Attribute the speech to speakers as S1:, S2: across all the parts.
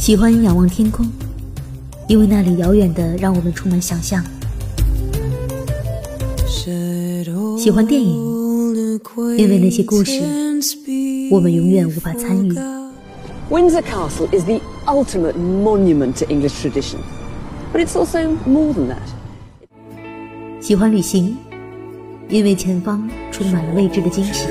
S1: 喜欢仰望天空，因为那里遥远的让我们充满想象。喜欢电影，因为那些故事我们永远无法参与。
S2: Windsor Castle is the ultimate monument to English tradition, but it's also more than that.
S1: 喜欢旅行，因为前方充满了未知的惊喜。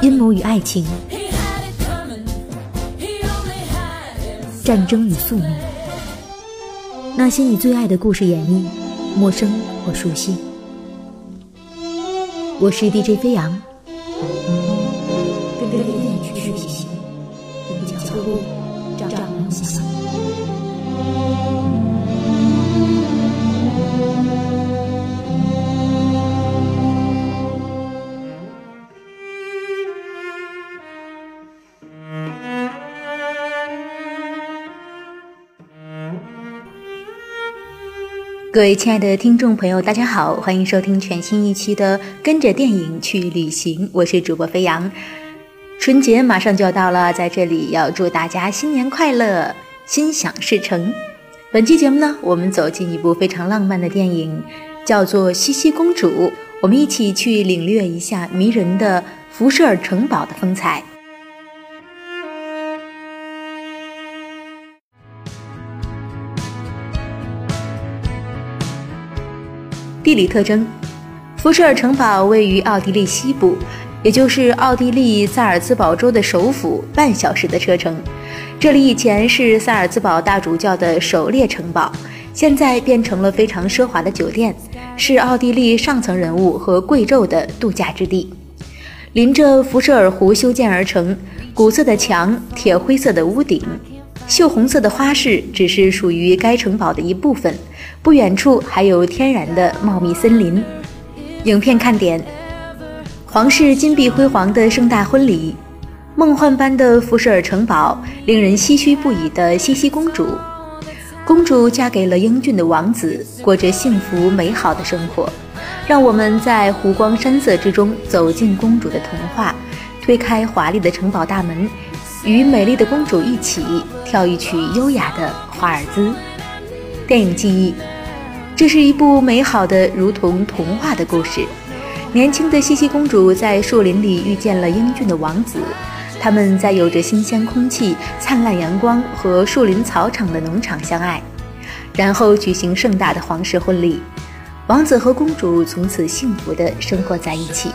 S1: 阴谋与爱情，战争与宿命，那些你最爱的故事演绎，陌生或熟悉。我是 DJ 飞扬。各位亲爱的听众朋友，大家好，欢迎收听全新一期的《跟着电影去旅行》，我是主播飞扬。春节马上就要到了，在这里要祝大家新年快乐，心想事成。本期节目呢，我们走进一部非常浪漫的电影，叫做《西西公主》，我们一起去领略一下迷人的福舍尔城堡的风采。地理特征：福舍尔城堡位于奥地利西部，也就是奥地利萨尔茨堡州的首府，半小时的车程。这里以前是萨尔茨堡大主教的狩猎城堡，现在变成了非常奢华的酒店，是奥地利上层人物和贵胄的度假之地。临着福舍尔湖修建而成，古色的墙，铁灰色的屋顶。锈红色的花饰只是属于该城堡的一部分，不远处还有天然的茂密森林。影片看点：皇室金碧辉煌的盛大婚礼，梦幻般的福舍尔城堡，令人唏嘘不已的茜茜公主。公主嫁给了英俊的王子，过着幸福美好的生活。让我们在湖光山色之中走进公主的童话，推开华丽的城堡大门。与美丽的公主一起跳一曲优雅的华尔兹。电影记忆，这是一部美好的如同童话的故事。年轻的茜茜公主在树林里遇见了英俊的王子，他们在有着新鲜空气、灿烂阳光和树林草场的农场相爱，然后举行盛大的皇室婚礼。王子和公主从此幸福地生活在一起。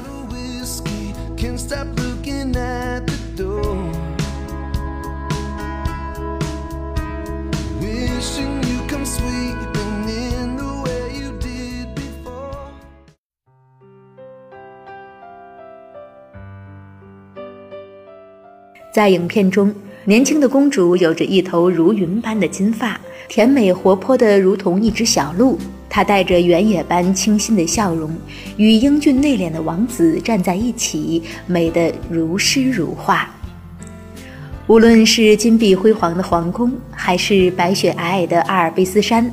S1: 在影片中，年轻的公主有着一头如云般的金发，甜美活泼的如同一只小鹿。她带着原野般清新的笑容，与英俊内敛的王子站在一起，美得如诗如画。无论是金碧辉煌的皇宫，还是白雪皑皑的阿尔卑斯山，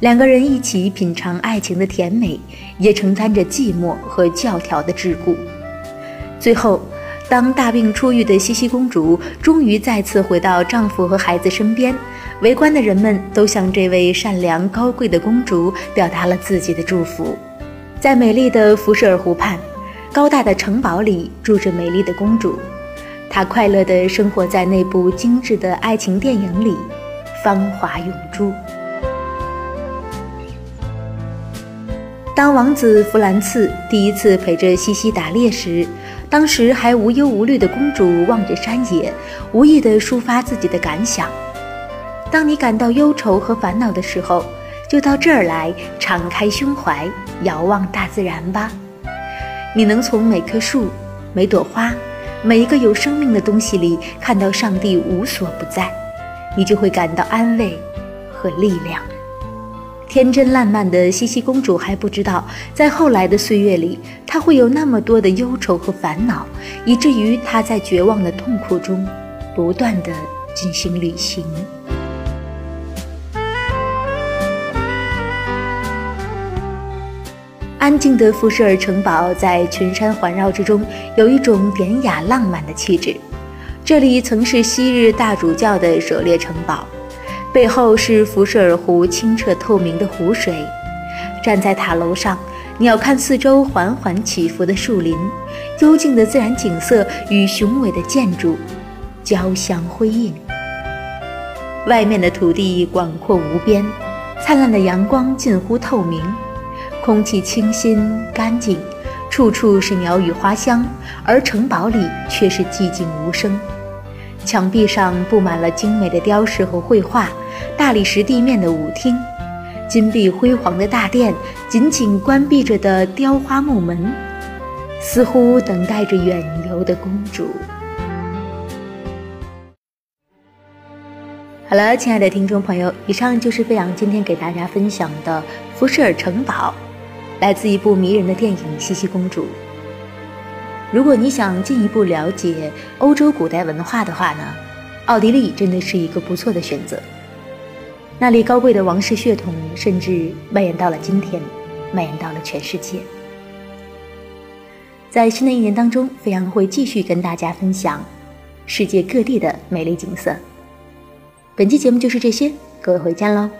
S1: 两个人一起品尝爱情的甜美，也承担着寂寞和教条的桎梏。最后。当大病初愈的茜茜公主终于再次回到丈夫和孩子身边，围观的人们都向这位善良高贵的公主表达了自己的祝福。在美丽的福舍尔湖畔，高大的城堡里住着美丽的公主，她快乐地生活在那部精致的爱情电影里，芳华永驻。当王子弗兰茨第一次陪着茜茜打猎时，当时还无忧无虑的公主望着山野，无意地抒发自己的感想。当你感到忧愁和烦恼的时候，就到这儿来，敞开胸怀，遥望大自然吧。你能从每棵树、每朵花、每一个有生命的东西里看到上帝无所不在，你就会感到安慰和力量。天真烂漫的茜茜公主还不知道，在后来的岁月里，她会有那么多的忧愁和烦恼，以至于她在绝望的痛苦中不断的进行旅行。安静的福舍尔城堡在群山环绕之中有一种典雅浪漫的气质，这里曾是昔日大主教的狩猎城堡。背后是福舍尔湖清澈透明的湖水。站在塔楼上，鸟瞰四周缓缓起伏的树林，幽静的自然景色与雄伟的建筑交相辉映。外面的土地广阔无边，灿烂的阳光近乎透明，空气清新干净，处处是鸟语花香，而城堡里却是寂静无声。墙壁上布满了精美的雕饰和绘画，大理石地面的舞厅，金碧辉煌的大殿，紧紧关闭着的雕花木门，似乎等待着远游的公主。好了，亲爱的听众朋友，以上就是飞扬今天给大家分享的福舍尔城堡，来自一部迷人的电影《茜茜公主》。如果你想进一步了解欧洲古代文化的话呢，奥地利真的是一个不错的选择。那里高贵的王室血统甚至蔓延到了今天，蔓延到了全世界。在新的一年当中，飞扬会继续跟大家分享世界各地的美丽景色。本期节目就是这些，各位回家喽。